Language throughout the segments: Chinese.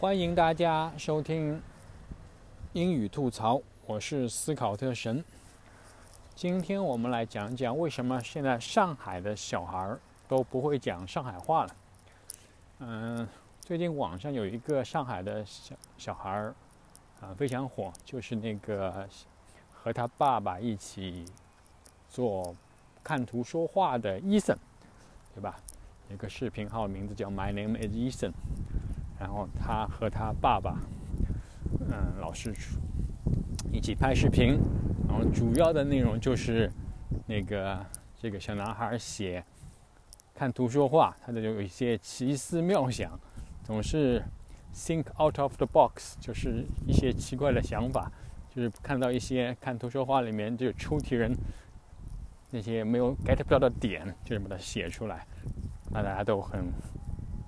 欢迎大家收听英语吐槽，我是思考特神。今天我们来讲讲为什么现在上海的小孩儿都不会讲上海话了。嗯，最近网上有一个上海的小小孩儿啊非常火，就是那个和他爸爸一起做看图说话的伊森，对吧？有个视频号名字叫 My Name is Ethan，然后他和他爸爸，嗯，老师一起拍视频，然后主要的内容就是那个这个小男孩写看图说话，他的有一些奇思妙想，总是 think out of the box，就是一些奇怪的想法，就是看到一些看图说话里面就出题人那些没有 get 不到的点，就是把它写出来，那大家都很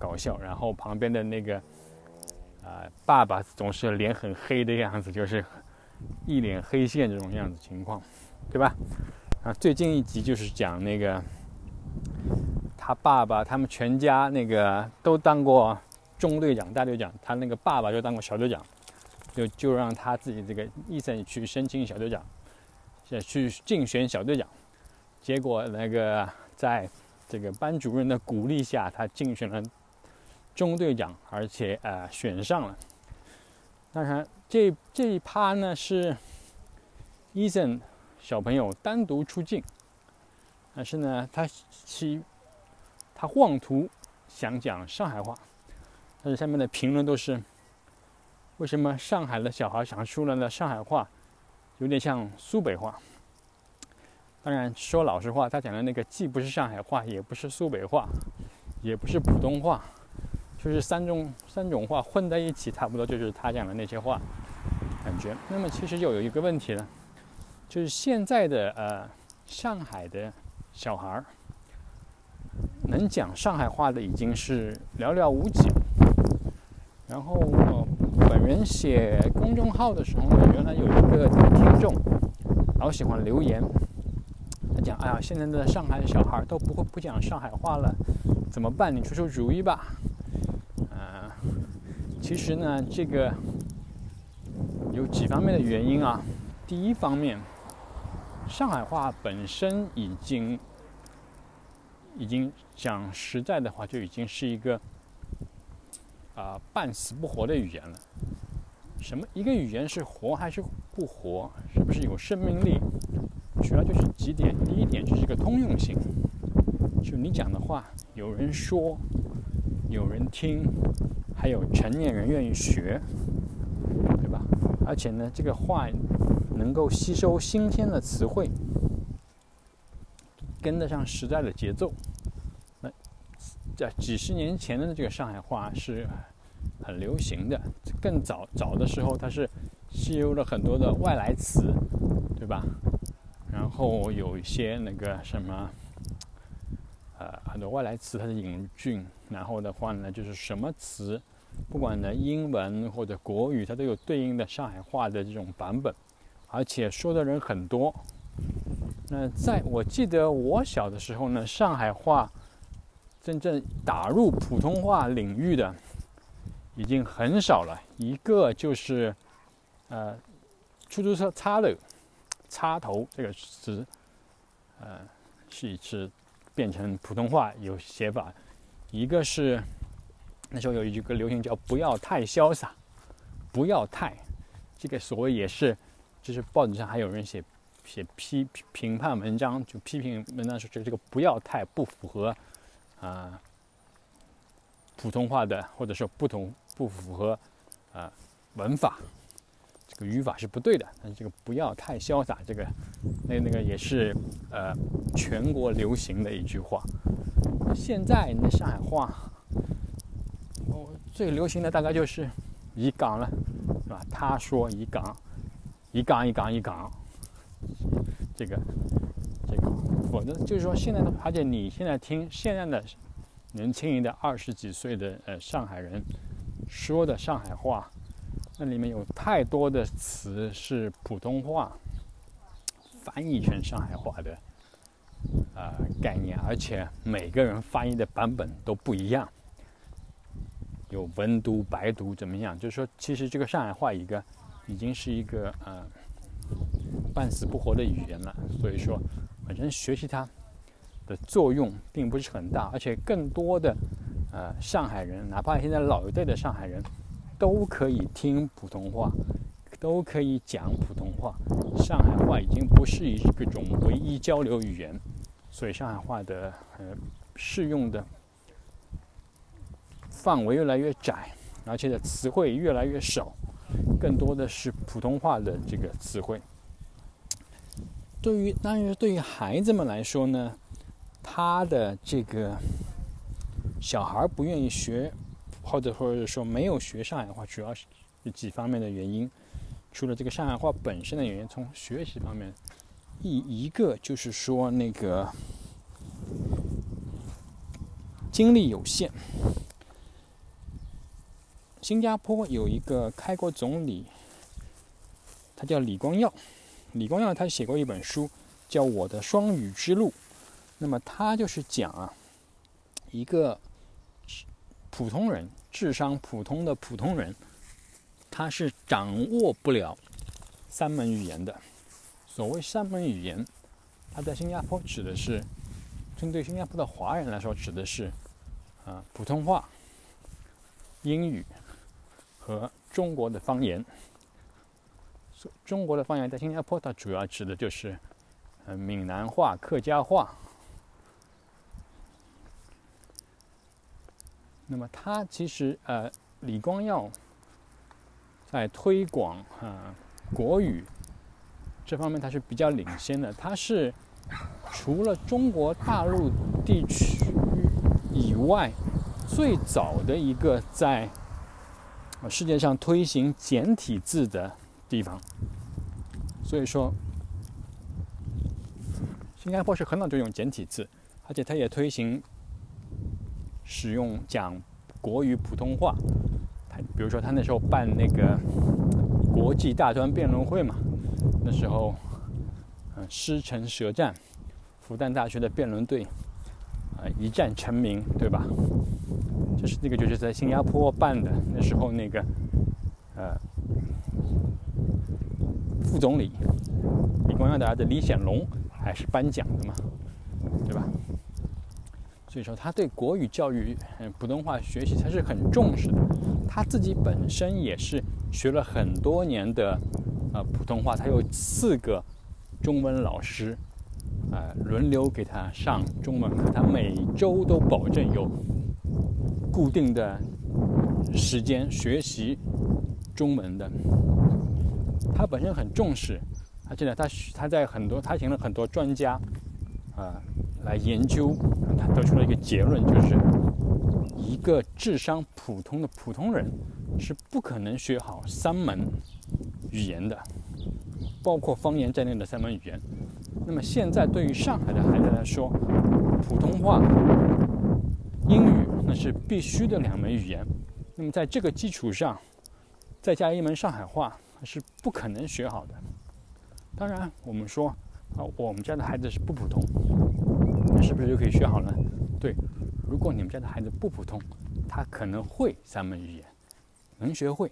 搞笑。然后旁边的那个啊、爸爸总是脸很黑的样子，就是一脸黑线这种样子情况，对吧？啊，最近一集就是讲那个他爸爸他们全家那个都当过中队长、大队长，他那个爸爸就当过小队长，就就让他自己这个医生去申请小队长，呃去竞选小队长。结果那个在这个班主任的鼓励下，他竞选了中队长，而且呃选上了。当然，这这一趴呢是伊森小朋友单独出镜，但是呢，他其他妄图想讲上海话，但是下面的评论都是为什么上海的小孩想出来的上海话有点像苏北话。当然，说老实话，他讲的那个既不是上海话，也不是苏北话，也不是普通话，就是三种三种话混在一起，差不多就是他讲的那些话感觉。那么其实就有一个问题了，就是现在的呃上海的小孩儿能讲上海话的已经是寥寥无几。然后我本人写公众号的时候呢，原来有一个听众老喜欢留言。他讲：“哎呀，现在的上海的小孩都不会不讲上海话了，怎么办？你出出主意吧。”其实呢，这个有几方面的原因啊。第一方面，上海话本身已经已经讲实在的话，就已经是一个啊、半死不活的语言了。什么？一个语言是活还是不活？是不是有生命力？主要就是几点，第一点就是一个通用性，就你讲的话，有人说，有人听，还有成年人愿意学，对吧？而且呢，这个话能够吸收新鲜的词汇，跟得上时代的节奏。那在几十年前的这个上海话是很流行的，更早早的时候，它是吸收了很多的外来词，对吧？然后有一些那个什么，呃，很多外来词它是引进，然后的话呢，就是什么词，不管呢英文或者国语，它都有对应的上海话的这种版本，而且说的人很多。那在我记得我小的时候呢，上海话真正打入普通话领域的已经很少了，一个就是呃，出租车插的。插头这个词，呃，是是变成普通话有写法。一个是那时候有一个流行叫“不要太潇洒”，不要太，这个所谓也是，就是报纸上还有人写写批评判文章，就批评文章说这这个不要太不符合啊、普通话的，或者说不同不符合啊、文法。这个语法是不对的，但是这个不要太潇洒，这个那那个也是呃全国流行的一句话。现在那上海话，最流行的大概就是一港了，是吧？他说一港，一港一港一港，这个这个，否则就是说现在的，而且你现在听现在的年轻人的二十几岁的呃上海人说的上海话。那里面有太多的词是普通话翻译成上海话的呃概念，而且每个人翻译的版本都不一样。有文读、白读怎么样？就是说，其实这个上海话一个已经是一个呃半死不活的语言了。所以说，本身学习它的作用并不是很大，而且更多的呃上海人，哪怕现在老一代的上海人，都可以听普通话，都可以讲普通话。上海话已经不是一个种唯一交流语言，所以上海话的呃适用的。范围越来越窄，而且的词汇越来越少，更多的是普通话的这个词汇。对于，当然，对于孩子们来说呢，他的这个小孩不愿意学，或者或者说没有学上海话，主要是几方面的原因。除了这个上海话本身的原因，从学习方面，一一个就是说那个精力有限。新加坡有一个开国总理，他叫李光耀。李光耀他写过一本书，叫《我的双语之路》。那么他就是讲啊，一个普通人，智商普通的普通人，他是掌握不了三门语言的。所谓三门语言，他在新加坡指的是，针对新加坡的华人来说，指的是啊普通话、英语。和中国的方言，中国的方言在新加坡，它主要指的就是，呃，闽南话、客家话。那么，他其实呃，李光耀在推广啊国语这方面，他是比较领先的。他是除了中国大陆地区以外，最早的一个在。世界上推行简体字的地方，所以说，新加坡是很早就用简体字，而且它也推行使用讲国语普通话。他比如说，他那时候办那个国际大专辩论会嘛，那时候，嗯，狮城舌战，复旦大学的辩论队，啊，一战成名，对吧？就是那个，就是在新加坡办的。那时候，那个呃，副总理李光耀的儿子李显龙还是颁奖的嘛，对吧？所以说，他对国语教育、嗯，普通话学习他是很重视的。他自己本身也是学了很多年的呃普通话，他有四个中文老师，呃，轮流给他上中文课，他每周都保证有。固定的时间学习中文的，他本身很重视，而且呢，他他在很多他请了很多专家啊来研究，他得出了一个结论，就是一个智商普通的普通人是不可能学好三门语言的，包括方言在内的三门语言。那么现在对于上海的孩子来说，普通话。英语是必须的两门语言，那么在这个基础上，再加一门上海话是不可能学好的。当然，我们说啊，我们家的孩子是不普通，那是不是就可以学好呢？对，如果你们家的孩子不普通，他可能会三门语言，能学会。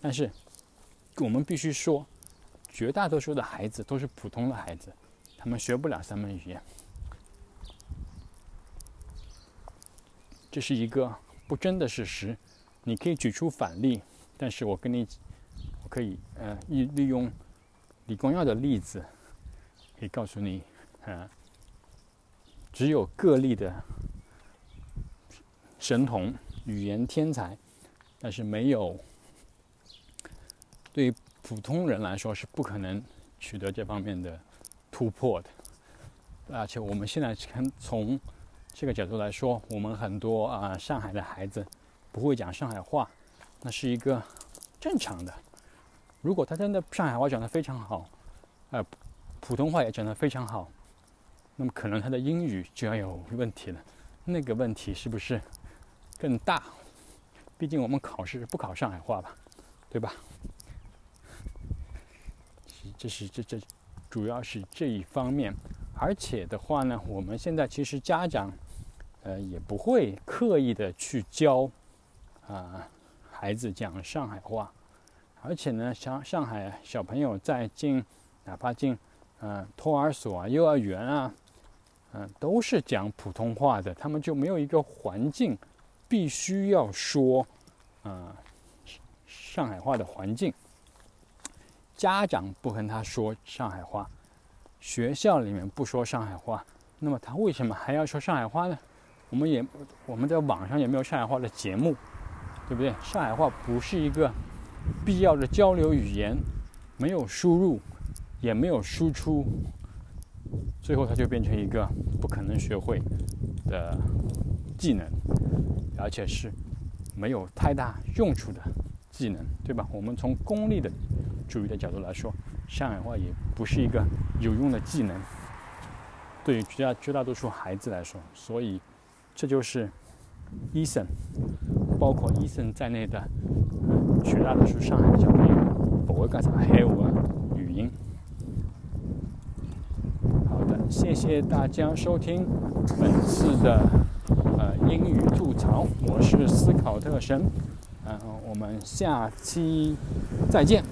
但是，我们必须说，绝大多数的孩子都是普通的孩子，他们学不了三门语言。这是一个不争的事实，你可以举出反例，但是我跟你，我可以呃利利用李光耀的例子，可以告诉你，呃，只有个例的神童、语言天才，但是没有对普通人来说是不可能取得这方面的突破的，而且我们现在看从。这个角度来说，我们很多啊上海的孩子不会讲上海话，那是一个正常的。如果他真的上海话讲得非常好，呃，普通话也讲得非常好，那么可能他的英语就要有问题了。那个问题是不是更大？毕竟我们考试不考上海话吧，对吧？这是这这主要是这一方面，而且的话呢，我们现在其实家长。呃，也不会刻意的去教啊孩子讲上海话，而且呢，上上海小朋友在进，哪怕进，嗯，托儿所啊、幼儿园啊，嗯，都是讲普通话的，他们就没有一个环境必须要说，啊，上海话的环境。家长不跟他说上海话，学校里面不说上海话，那么他为什么还要说上海话呢？我们也我们在网上也没有上海话的节目，对不对？上海话不是一个必要的交流语言，没有输入，也没有输出，最后它就变成一个不可能学会的技能，而且是没有太大用处的技能，对吧？我们从功利的主义的角度来说，上海话也不是一个有用的技能，对于绝大绝大多数孩子来说，所以。这就是伊森，包括伊森在内的绝大多数上海的小朋友不会讲海话语音。好的，谢谢大家收听本次的呃英语吐槽，我是思考特神，嗯，我们下期再见。